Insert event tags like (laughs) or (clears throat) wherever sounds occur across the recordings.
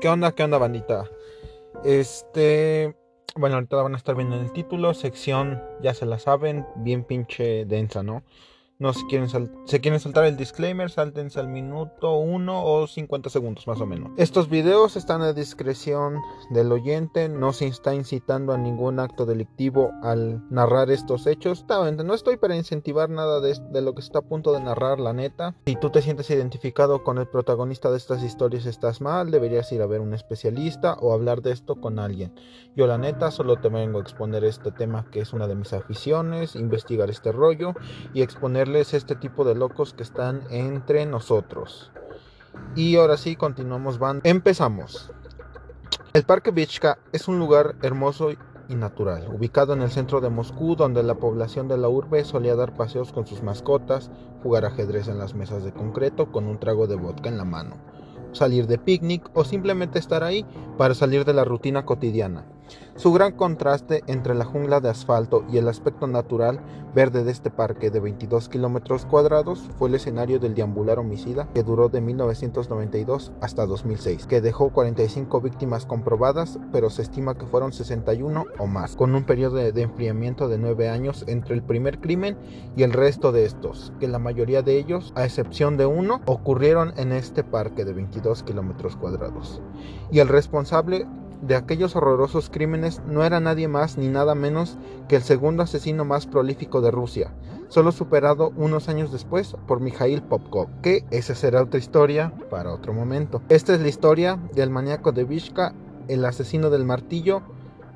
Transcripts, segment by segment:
¿Qué onda? ¿Qué onda, bandita? Este. Bueno, ahorita van a estar viendo en el título. Sección, ya se la saben, bien pinche densa, ¿no? No se quieren, se quieren saltar el disclaimer, sáltense al minuto 1 o 50 segundos más o menos. Estos videos están a discreción del oyente, no se está incitando a ningún acto delictivo al narrar estos hechos. No estoy para incentivar nada de, de lo que está a punto de narrar, la neta. Si tú te sientes identificado con el protagonista de estas historias, estás mal, deberías ir a ver un especialista o hablar de esto con alguien. Yo la neta solo te vengo a exponer este tema que es una de mis aficiones, investigar este rollo y exponer este tipo de locos que están entre nosotros. Y ahora sí, continuamos, van. Empezamos. El Parque Vichka es un lugar hermoso y natural, ubicado en el centro de Moscú, donde la población de la urbe solía dar paseos con sus mascotas, jugar ajedrez en las mesas de concreto con un trago de vodka en la mano, salir de picnic o simplemente estar ahí para salir de la rutina cotidiana. Su gran contraste entre la jungla de asfalto y el aspecto natural verde de este parque de 22 kilómetros cuadrados fue el escenario del deambular homicida que duró de 1992 hasta 2006, que dejó 45 víctimas comprobadas, pero se estima que fueron 61 o más, con un periodo de enfriamiento de 9 años entre el primer crimen y el resto de estos, que la mayoría de ellos, a excepción de uno, ocurrieron en este parque de 22 kilómetros cuadrados. Y el responsable de aquellos horrorosos crímenes no era nadie más ni nada menos que el segundo asesino más prolífico de Rusia, solo superado unos años después por Mikhail Popkov, que esa será otra historia para otro momento. Esta es la historia del maníaco de Vishka, el asesino del martillo,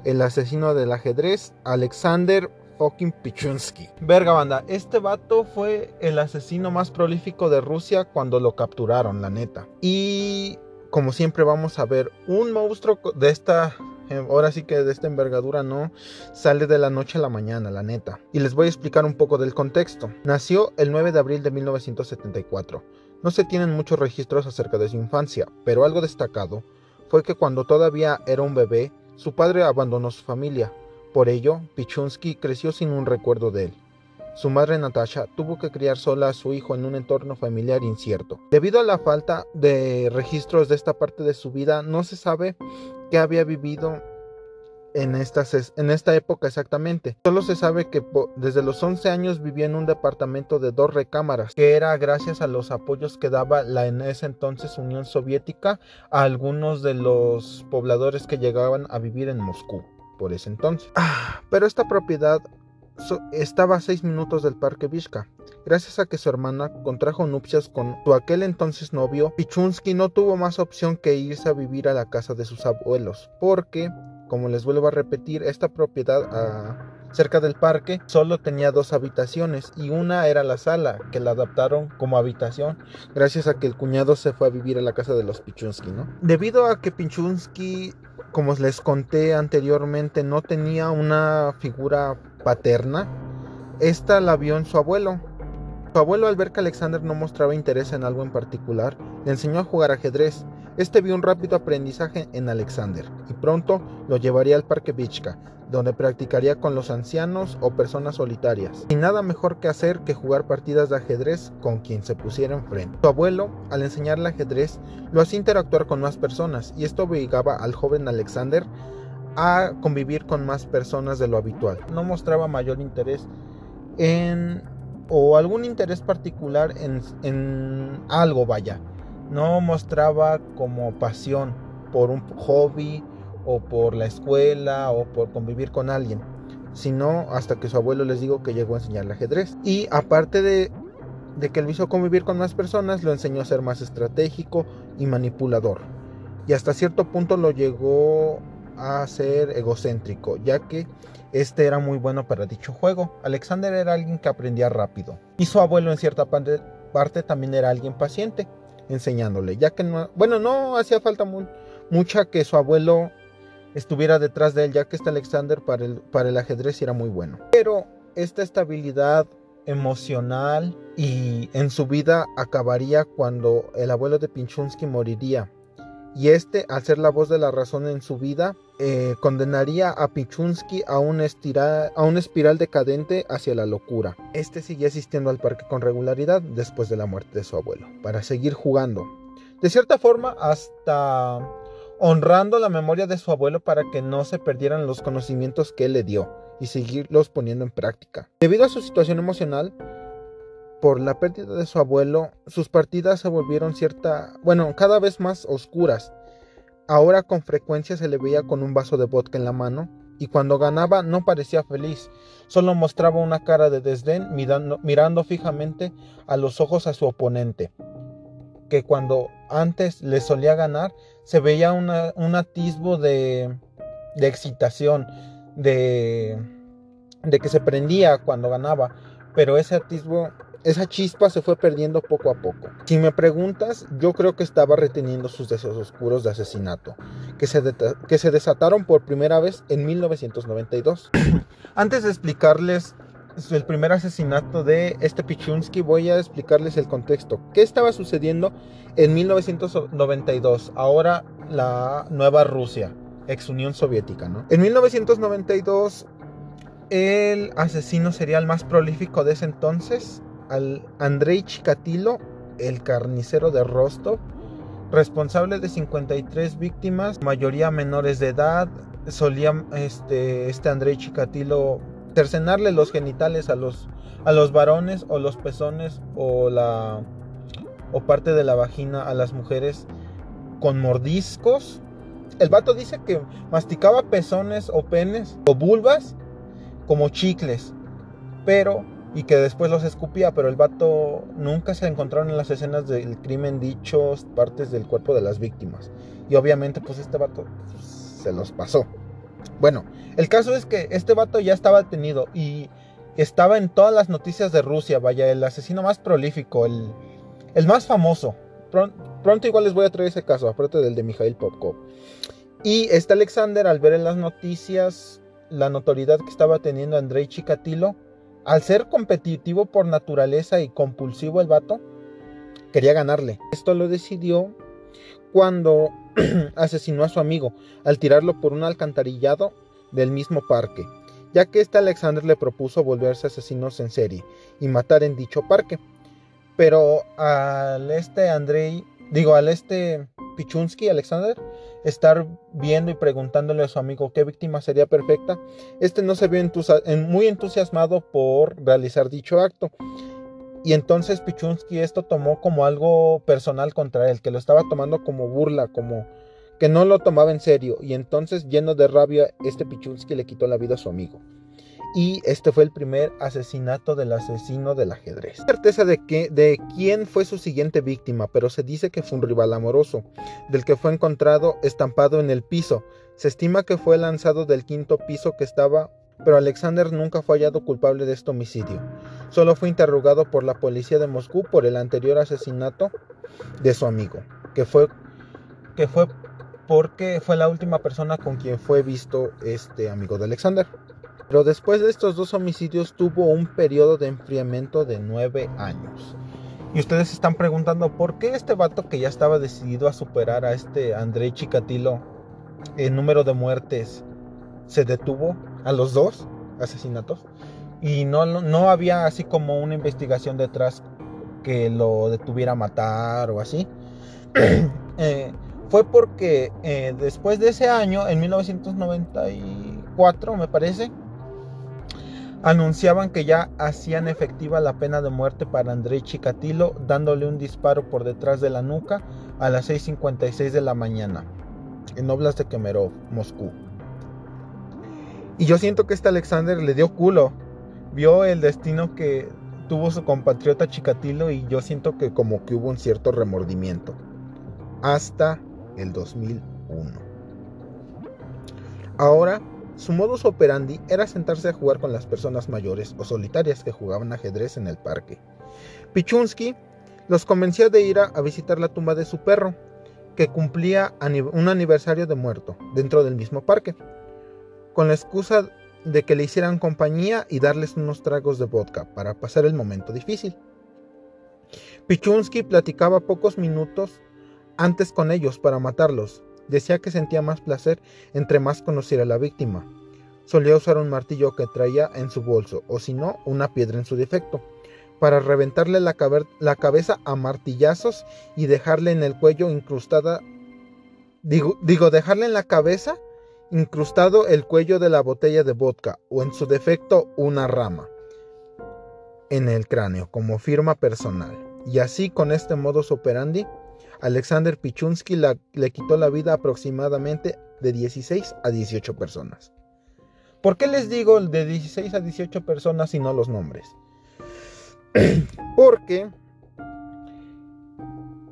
el asesino del ajedrez, Alexander fucking Pichunsky. Verga banda, este vato fue el asesino más prolífico de Rusia cuando lo capturaron, la neta. Y como siempre vamos a ver un monstruo de esta eh, ahora sí que de esta envergadura no sale de la noche a la mañana, la neta. Y les voy a explicar un poco del contexto. Nació el 9 de abril de 1974. No se tienen muchos registros acerca de su infancia, pero algo destacado fue que cuando todavía era un bebé, su padre abandonó su familia. Por ello, Pichunsky creció sin un recuerdo de él. Su madre Natasha tuvo que criar sola a su hijo en un entorno familiar incierto. Debido a la falta de registros de esta parte de su vida, no se sabe qué había vivido en, esta época exactamente. Solo se sabe que desde los 11 años vivía en un departamento de dos recámaras, que era gracias a los apoyos que daba la en ese entonces Unión Soviética a algunos de los pobladores que llegaban a vivir en Moscú por ese entonces. Ah, pero esta propiedad estaba a seis minutos del parque Vishka. Gracias a que su hermana contrajo nupcias con su aquel entonces novio, Pichunsky no tuvo más opción que irse a vivir a la casa de sus abuelos, porque, como les vuelvo a repetir, esta propiedad ah, cerca del parque solo tenía dos habitaciones y una era la sala, que la adaptaron como habitación, gracias a que el cuñado se fue a vivir a la casa de los Pichunsky, ¿no? Debido a que Pichunsky como les conté anteriormente, no tenía una figura paterna, esta la vio en su abuelo. Su abuelo al ver que Alexander no mostraba interés en algo en particular, le enseñó a jugar ajedrez. Este vio un rápido aprendizaje en Alexander y pronto lo llevaría al parque Vichka, donde practicaría con los ancianos o personas solitarias, sin nada mejor que hacer que jugar partidas de ajedrez con quien se pusiera enfrente. Su abuelo, al enseñarle ajedrez, lo hacía interactuar con más personas y esto obligaba al joven Alexander a convivir con más personas de lo habitual. No mostraba mayor interés en o algún interés particular en, en algo, vaya. No mostraba como pasión por un hobby o por la escuela o por convivir con alguien, sino hasta que su abuelo les digo que llegó a enseñarle ajedrez. Y aparte de, de que lo hizo convivir con más personas, lo enseñó a ser más estratégico y manipulador. Y hasta cierto punto lo llegó a ser egocéntrico, ya que este era muy bueno para dicho juego. Alexander era alguien que aprendía rápido. Y su abuelo en cierta parte también era alguien paciente, enseñándole, ya que no, bueno, no hacía falta mucha que su abuelo estuviera detrás de él, ya que este Alexander para el, para el ajedrez era muy bueno. Pero esta estabilidad emocional y en su vida acabaría cuando el abuelo de Pinchunsky moriría. Y este, al ser la voz de la razón en su vida, eh, condenaría a Pichunsky a una, a una espiral decadente hacia la locura. Este sigue asistiendo al parque con regularidad después de la muerte de su abuelo, para seguir jugando. De cierta forma, hasta honrando la memoria de su abuelo para que no se perdieran los conocimientos que él le dio y seguirlos poniendo en práctica. Debido a su situación emocional, por la pérdida de su abuelo, sus partidas se volvieron cierta, bueno, cada vez más oscuras. Ahora con frecuencia se le veía con un vaso de vodka en la mano y cuando ganaba no parecía feliz, solo mostraba una cara de desdén mirando, mirando fijamente a los ojos a su oponente, que cuando antes le solía ganar se veía un atisbo de, de excitación, de, de que se prendía cuando ganaba, pero ese atisbo esa chispa se fue perdiendo poco a poco. Si me preguntas, yo creo que estaba reteniendo sus deseos oscuros de asesinato, que se, que se desataron por primera vez en 1992. (clears throat) Antes de explicarles el primer asesinato de este Pichunsky, voy a explicarles el contexto. ¿Qué estaba sucediendo en 1992? Ahora la nueva Rusia, ex Unión Soviética, ¿no? En 1992, el asesino serial más prolífico de ese entonces al Andrei Chikatilo, el carnicero de Rostov, responsable de 53 víctimas, mayoría menores de edad. Solía este, este Andrei Chikatilo cercenarle los genitales a los, a los varones o los pezones o, la, o parte de la vagina a las mujeres con mordiscos. El vato dice que masticaba pezones o penes o vulvas como chicles, pero y que después los escupía, pero el vato nunca se encontraron en las escenas del crimen dichos partes del cuerpo de las víctimas. Y obviamente pues este vato se los pasó. Bueno, el caso es que este vato ya estaba detenido y estaba en todas las noticias de Rusia, vaya, el asesino más prolífico, el, el más famoso. Pronto, igual les voy a traer ese caso, aparte del de Mikhail Popkov. Y este Alexander, al ver en las noticias la notoriedad que estaba teniendo Andrei Chikatilo, al ser competitivo por naturaleza y compulsivo el vato, quería ganarle. Esto lo decidió cuando (clears throat) asesinó a su amigo al tirarlo por un alcantarillado del mismo parque, ya que este Alexander le propuso volverse asesinos en serie y matar en dicho parque. Pero al este Andrei, digo, al este Pichunsky, Alexander, estar viendo y preguntándole a su amigo qué víctima sería perfecta, este no se vio muy entusiasmado por realizar dicho acto. Y entonces Pichunsky esto tomó como algo personal contra él, que lo estaba tomando como burla, como que no lo tomaba en serio. Y entonces, lleno de rabia, este Pichunsky le quitó la vida a su amigo y este fue el primer asesinato del asesino del ajedrez. No certeza de, que, de quién fue su siguiente víctima, pero se dice que fue un rival amoroso, del que fue encontrado estampado en el piso. Se estima que fue lanzado del quinto piso que estaba, pero Alexander nunca fue hallado culpable de este homicidio. Solo fue interrogado por la policía de Moscú por el anterior asesinato de su amigo, que fue, que fue porque fue la última persona con quien fue visto este amigo de Alexander. Pero después de estos dos homicidios tuvo un periodo de enfriamiento de nueve años. Y ustedes se están preguntando por qué este vato que ya estaba decidido a superar a este André Chikatilo en número de muertes se detuvo a los dos asesinatos y no, no había así como una investigación detrás que lo detuviera a matar o así. (clears throat) Eh, fue porque eh, después de ese año, en 1994 me parece, anunciaban que ya hacían efectiva la pena de muerte para Andrei Chikatilo, dándole un disparo por detrás de la nuca a las 6.56 de la mañana, en Oblast de Kemerov, Moscú. Y yo siento que este Alexander le dio culo, vio el destino que tuvo su compatriota Chikatilo y yo siento que como que hubo un cierto remordimiento. Hasta el 2001. Ahora su modus operandi era sentarse a jugar con las personas mayores o solitarias que jugaban ajedrez en el parque. Pichunsky los convencía de ir a, visitar la tumba de su perro, que cumplía un aniversario de muerto dentro del mismo parque, con la excusa de que le hicieran compañía y darles unos tragos de vodka para pasar el momento difícil. Pichunsky platicaba pocos minutos antes con ellos para matarlos, Decía que sentía más placer entre más conociera a la víctima. Solía usar un martillo que traía en su bolso, o si no, una piedra en su defecto, para reventarle la, cabeza a martillazos y dejarle en el cuello incrustada Digo, digo, dejarle en la cabeza incrustado el cuello de la botella de vodka o en su defecto una rama en el cráneo como firma personal. Y así con este modus operandi, Alexander Pichunsky le quitó la vida aproximadamente de 16 a 18 personas. ¿Por qué les digo de 16 a 18 personas y no los nombres? (clears throat) Porque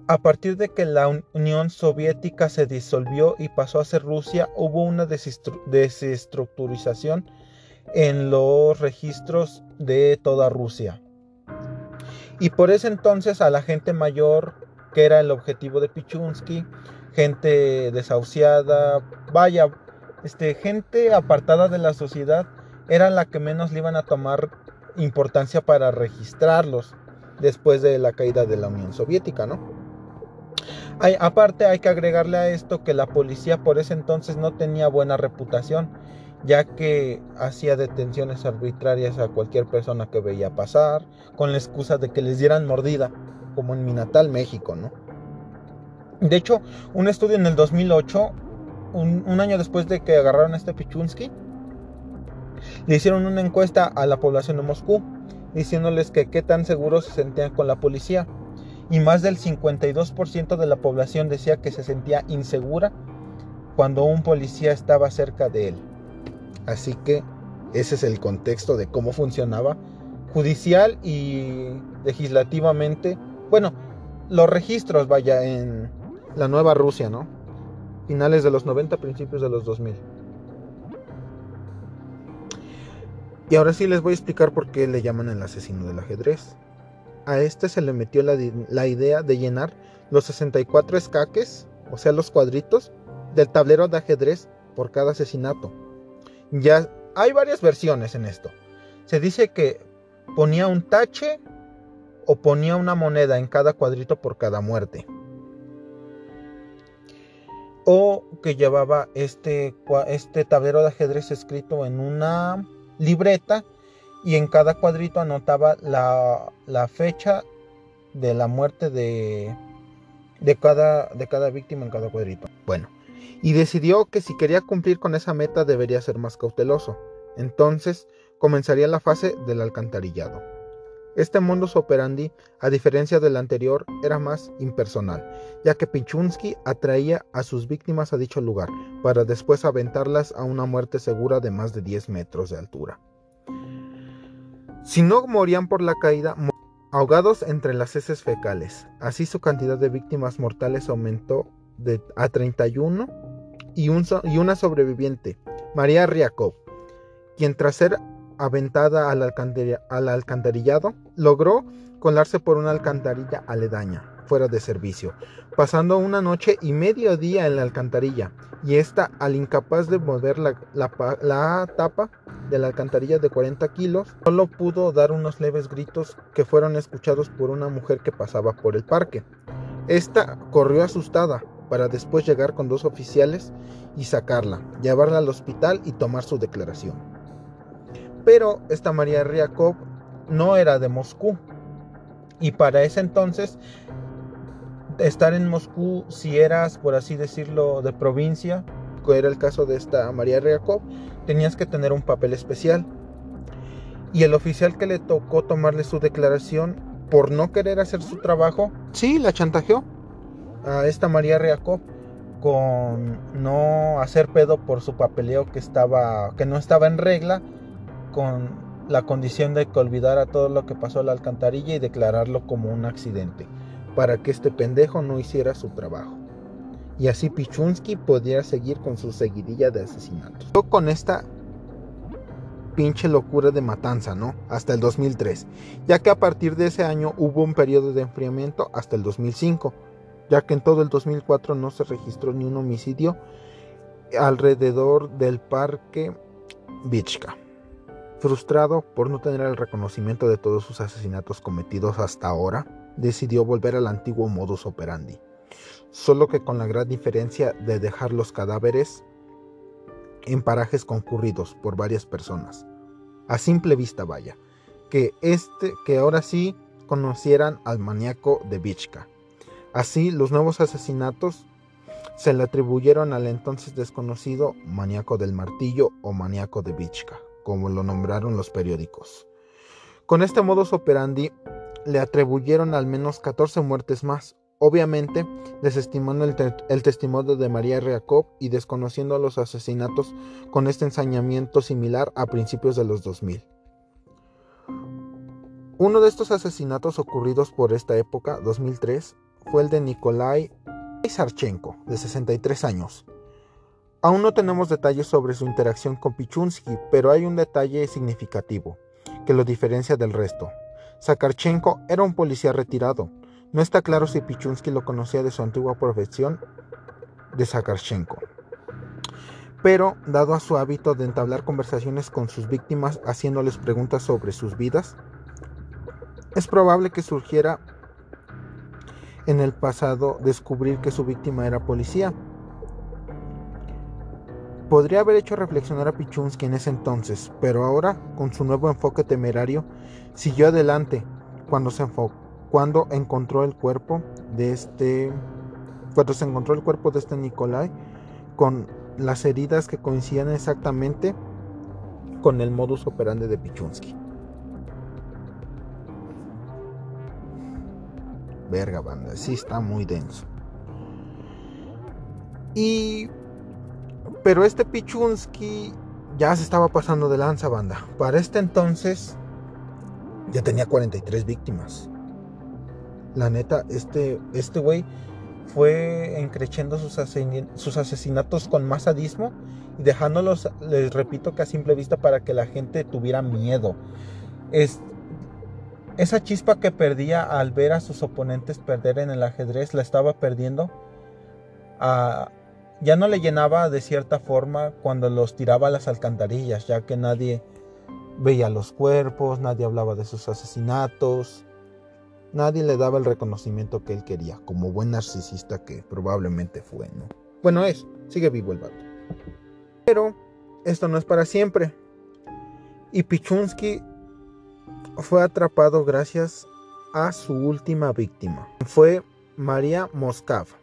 a partir de que la Unión Soviética se disolvió y pasó a ser Rusia, hubo una desestructurización en los registros de toda Rusia. Y por ese entonces a la gente mayor, que era el objetivo de Pichunsky, gente desahuciada, vaya, este, gente apartada de la sociedad, era la que menos le iban a tomar importancia para registrarlos después de la caída de la Unión Soviética, ¿no? aparte hay que agregarle a esto que la policía por ese entonces no tenía buena reputación, ya que hacía detenciones arbitrarias a cualquier persona que veía pasar, con la excusa de que les dieran mordida, como en mi natal México, ¿no? De hecho, un estudio en el 2008, un, año después de que agarraron a este Pichunsky, le hicieron una encuesta a la población de Moscú, diciéndoles que qué tan seguros se sentían con la policía y más del 52% de la población decía que se sentía insegura cuando un policía estaba cerca de él. Así que ese es el contexto de cómo funcionaba judicial y legislativamente. Bueno, los registros, vaya, en la nueva Rusia, ¿no? Finales de los 90, principios de los 2000. Y ahora sí les voy a explicar por qué le llaman el asesino del ajedrez a este se le metió la, idea de llenar los 64 escaques, o sea, los cuadritos, del tablero de ajedrez por cada asesinato. Ya hay varias versiones en esto. Se dice que ponía un tache o ponía una moneda en cada cuadrito por cada muerte. O que llevaba este, este tablero de ajedrez escrito en una libreta y en cada cuadrito anotaba la, fecha de la muerte de, cada, de cada víctima en cada cuadrito. Bueno, y decidió que si quería cumplir con esa meta debería ser más cauteloso. Entonces comenzaría la fase del alcantarillado. Este modus operandi, a diferencia del anterior, era más impersonal, ya que Pichunsky atraía a sus víctimas a dicho lugar, para después aventarlas a una muerte segura de más de 10 metros de altura. Si no morían por la caída, ahogados entre las heces fecales. Así su cantidad de víctimas mortales aumentó de, a 31 y, y una sobreviviente, María Riakov, quien tras ser aventada al, al alcantarillado, logró colarse por una alcantarilla aledaña fuera de servicio, pasando una noche y medio día en la alcantarilla, y esta, al incapaz de mover la, la, tapa de la alcantarilla de 40 kilos, solo pudo dar unos leves gritos que fueron escuchados por una mujer que pasaba por el parque. Esta corrió asustada para después llegar con dos oficiales y sacarla, llevarla al hospital y tomar su declaración. Pero esta María Riakov no era de Moscú, y para ese entonces estar en Moscú si eras, por así decirlo, de provincia, que era el caso de esta María Riakov, tenías que tener un papel especial. Y el oficial que le tocó tomarle su declaración por no querer hacer su trabajo, sí, la chantajeó a esta María Riakov con no hacer pedo por su papeleo que estaba que no estaba en regla con la condición de que olvidara todo lo que pasó a la alcantarilla y declararlo como un accidente para que este pendejo no hiciera su trabajo. Y así Pichunsky pudiera seguir con su seguidilla de asesinatos. Con esta pinche locura de matanza, ¿no? Hasta el 2003, ya que a partir de ese año hubo un periodo de enfriamiento hasta el 2005, ya que en todo el 2004 no se registró ni un homicidio alrededor del parque Vichka. Frustrado por no tener el reconocimiento de todos sus asesinatos cometidos hasta ahora, decidió volver al antiguo modus operandi, solo que con la gran diferencia de dejar los cadáveres en parajes concurridos por varias personas. A simple vista vaya, que este que ahora sí conocieran al maníaco de Vichka. Así los nuevos asesinatos se le atribuyeron al entonces desconocido maníaco del martillo o maníaco de Vichka, como lo nombraron los periódicos. Con este modus operandi le atribuyeron al menos 14 muertes más, obviamente desestimando el, testimonio de María Jacob y desconociendo los asesinatos con este ensañamiento similar a principios de los 2000. Uno de estos asesinatos ocurridos por esta época, 2003, fue el de Nikolai Sarchenko, de 63 años. Aún no tenemos detalles sobre su interacción con Pichunsky, pero hay un detalle significativo que lo diferencia del resto. Sakarchenko era un policía retirado. No está claro si Pichunsky lo conocía de su antigua profesión de Sakarchenko. Pero, dado a su hábito de entablar conversaciones con sus víctimas haciéndoles preguntas sobre sus vidas, es probable que surgiera en el pasado descubrir que su víctima era policía. Podría haber hecho reflexionar a Pichunsky en ese entonces, pero ahora, con su nuevo enfoque temerario, siguió adelante cuando se cuando encontró el cuerpo de este cuando se encontró el cuerpo de este Nikolai con las heridas que coincidían exactamente con el modus operandi de Pichunsky. Verga, banda, sí está muy denso. Y pero este Pichunsky ya se estaba pasando de lanza, banda. Para este entonces ya tenía 43 víctimas. La neta, este este güey fue encrechando sus, asesinatos con más sadismo y dejándolos, les repito, que a simple vista para que la gente tuviera miedo. Es, esa chispa que perdía al ver a sus oponentes perder en el ajedrez la estaba perdiendo. A, ya no le llenaba de cierta forma cuando los tiraba a las alcantarillas, ya que nadie veía los cuerpos, nadie hablaba de sus asesinatos, nadie le daba el reconocimiento que él quería, como buen narcisista que probablemente fue, ¿no? Bueno, es, sigue vivo el vato. Pero esto no es para siempre. Y Pichunsky fue atrapado gracias a su última víctima. Fue María Moskav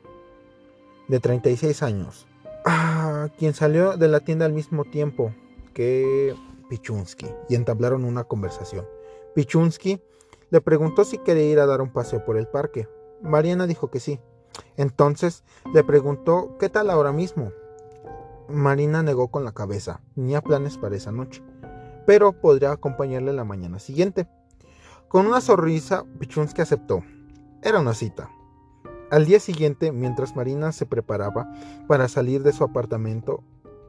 de 36 años, ah, quien salió de la tienda al mismo tiempo que Pichunsky y entablaron una conversación. Pichunsky le preguntó si quería ir a dar un paseo por el parque. Mariana dijo que sí. Entonces le preguntó qué tal ahora mismo. Marina negó con la cabeza. Tenía planes para esa noche, pero podría acompañarle la mañana siguiente. Con una sonrisa, Pichunsky aceptó. Era una cita. Al día siguiente, mientras Marina se preparaba para salir de su apartamento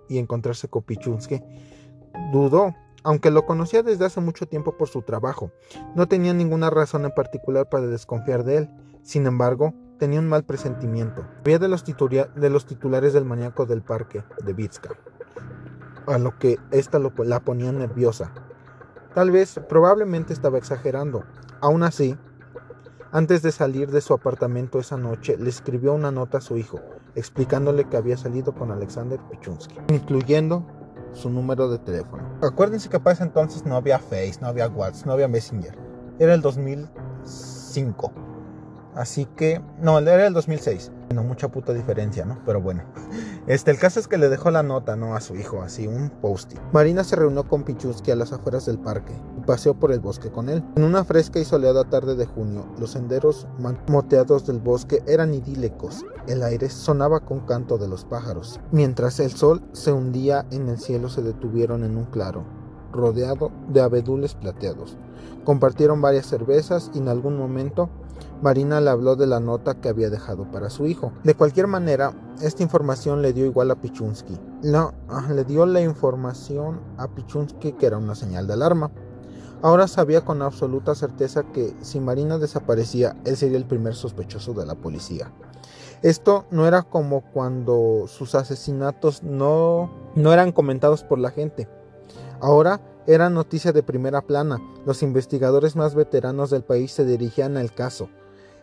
y encontrarse con Pichunsky, dudó, aunque lo conocía desde hace mucho tiempo por su trabajo. No tenía ninguna razón en particular para desconfiar de él. Sin embargo, tenía un mal presentimiento. Había de los, titulares del maníaco del parque de Vitska, a lo que ésta la ponía nerviosa. Tal vez, probablemente estaba exagerando. Aún así, antes de salir de su apartamento esa noche, le escribió una nota a su hijo, explicándole que había salido con Alexander Pichunsky, incluyendo su número de teléfono. Acuérdense que para ese entonces no había Face, no había WhatsApp, no había Messenger. Era el 2005. Así que, no, era el 2006. No, mucha puta diferencia, ¿no? Pero bueno. (laughs) Este, el caso es que le dejó la nota, ¿no? A su hijo, así, un post-it. Marina se reunió con Pichuski a las afueras del parque y paseó por el bosque con él. En una fresca y soleada tarde de junio, los senderos moteados del bosque eran idílicos. El aire sonaba con canto de los pájaros. Mientras el sol se hundía en el cielo, se detuvieron en un claro, rodeado de abedules plateados. Compartieron varias cervezas y en algún momento Marina le habló de la nota que había dejado para su hijo. De cualquier manera, esta información le dio igual a Pichunsky. No, ah, le dio la información a Pichunsky que era una señal de alarma. Ahora sabía con absoluta certeza que si Marina desaparecía, él sería el primer sospechoso de la policía. Esto no era como cuando sus asesinatos no, no eran comentados por la gente. Ahora era noticia de primera plana. Los investigadores más veteranos del país se dirigían al caso.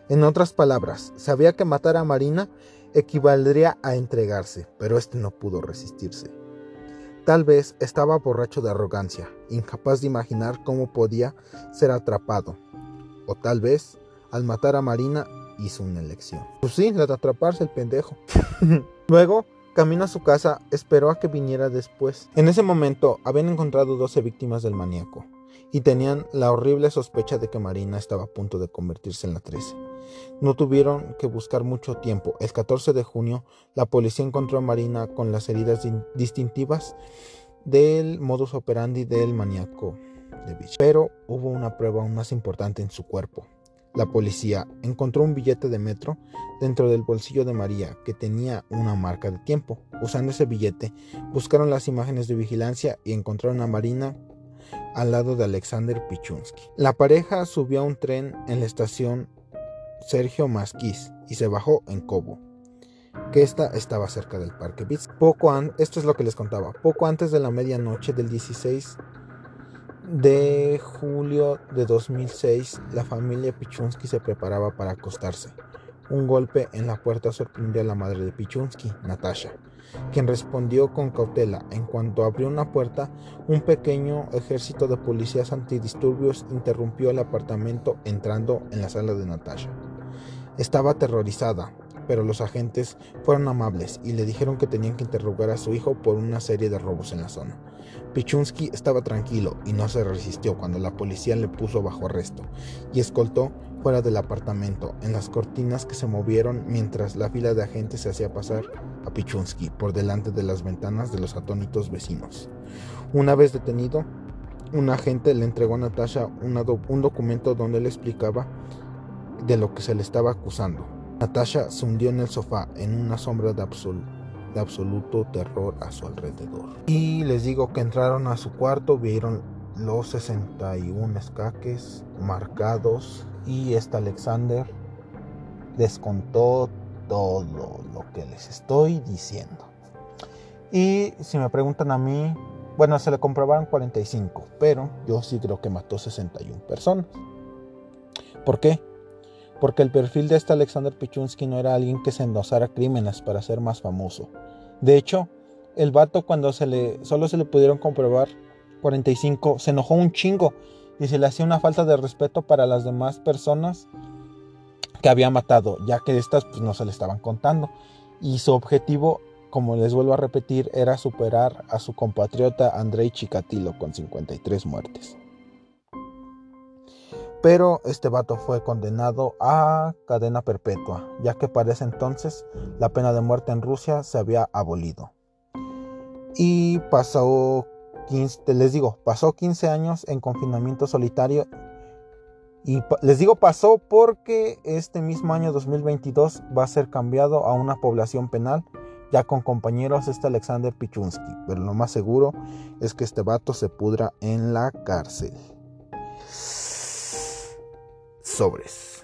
En otras palabras, sabía que matar a Marina equivaldría a entregarse, pero este no pudo resistirse. Tal vez estaba borracho de arrogancia, incapaz de imaginar cómo podía ser atrapado. O tal vez, al matar a Marina, hizo una elección. Pues sí, la de atraparse el pendejo. (laughs) Luego, camino a su casa, esperó a que viniera después. En ese momento, habían encontrado 12 víctimas del maníaco y tenían la horrible sospecha de que Marina estaba a punto de convertirse en la 13. No tuvieron que buscar mucho tiempo. El 14 de junio, la policía encontró a Marina con las heridas distintivas del modus operandi del maníaco de Beach. Pero hubo una prueba aún más importante en su cuerpo. La policía encontró un billete de metro dentro del bolsillo de María que tenía una marca de tiempo. Usando ese billete, buscaron las imágenes de vigilancia y encontraron a Marina al lado de Alexander Pichunsky. La pareja subió a un tren en la estación Sergio Masquis y se bajó en Cobo, que esta estaba cerca del Parque Beach. Poco esto es lo que les contaba. Poco antes de la medianoche del 16 de julio de 2006, la familia Pichunsky se preparaba para acostarse. Un golpe en la puerta sorprendió a la madre de Pichunsky, Natasha, quien respondió con cautela. En cuanto abrió una puerta, un pequeño ejército de policías antidisturbios interrumpió el apartamento entrando en la sala de Natasha. Estaba aterrorizada, pero los agentes fueron amables y le dijeron que tenían que interrogar a su hijo por una serie de robos en la zona. Pichunsky estaba tranquilo y no se resistió cuando la policía le puso bajo arresto y escoltó fuera del apartamento en las cortinas que se movieron mientras la fila de agentes se hacía pasar a Pichunsky por delante de las ventanas de los atónitos vecinos. Una vez detenido, un agente le entregó a Natasha un documento donde le explicaba de lo que se le estaba acusando. Natasha se hundió en el sofá en una sombra de, de absoluto terror a su alrededor. Y les digo que entraron a su cuarto, vieron los 61 escaques marcados y este Alexander les contó todo lo que les estoy diciendo. Y si me preguntan a mí, bueno, se le comprobaron 45, pero yo sí creo que mató 61 personas. ¿Por qué? Porque el perfil de este Alexander Pichunsky no era alguien que se endosara crímenes para ser más famoso. De hecho, el vato cuando se le, solo se le pudieron comprobar 45, se enojó un chingo y se le hacía una falta de respeto para las demás personas que había matado, ya que estas pues, no se le estaban contando. Y su objetivo, como les vuelvo a repetir, era superar a su compatriota Andrei Chikatilo con 53 muertes. Pero este vato fue condenado a cadena perpetua, ya que para ese entonces la pena de muerte en Rusia se había abolido. Y pasó 15, les digo, pasó 15 años en confinamiento solitario. Y les digo pasó porque este mismo año 2022 va a ser cambiado a una población penal ya con compañeros este Alexander Pichunsky, pero lo más seguro es que este vato se pudra en la cárcel sobres.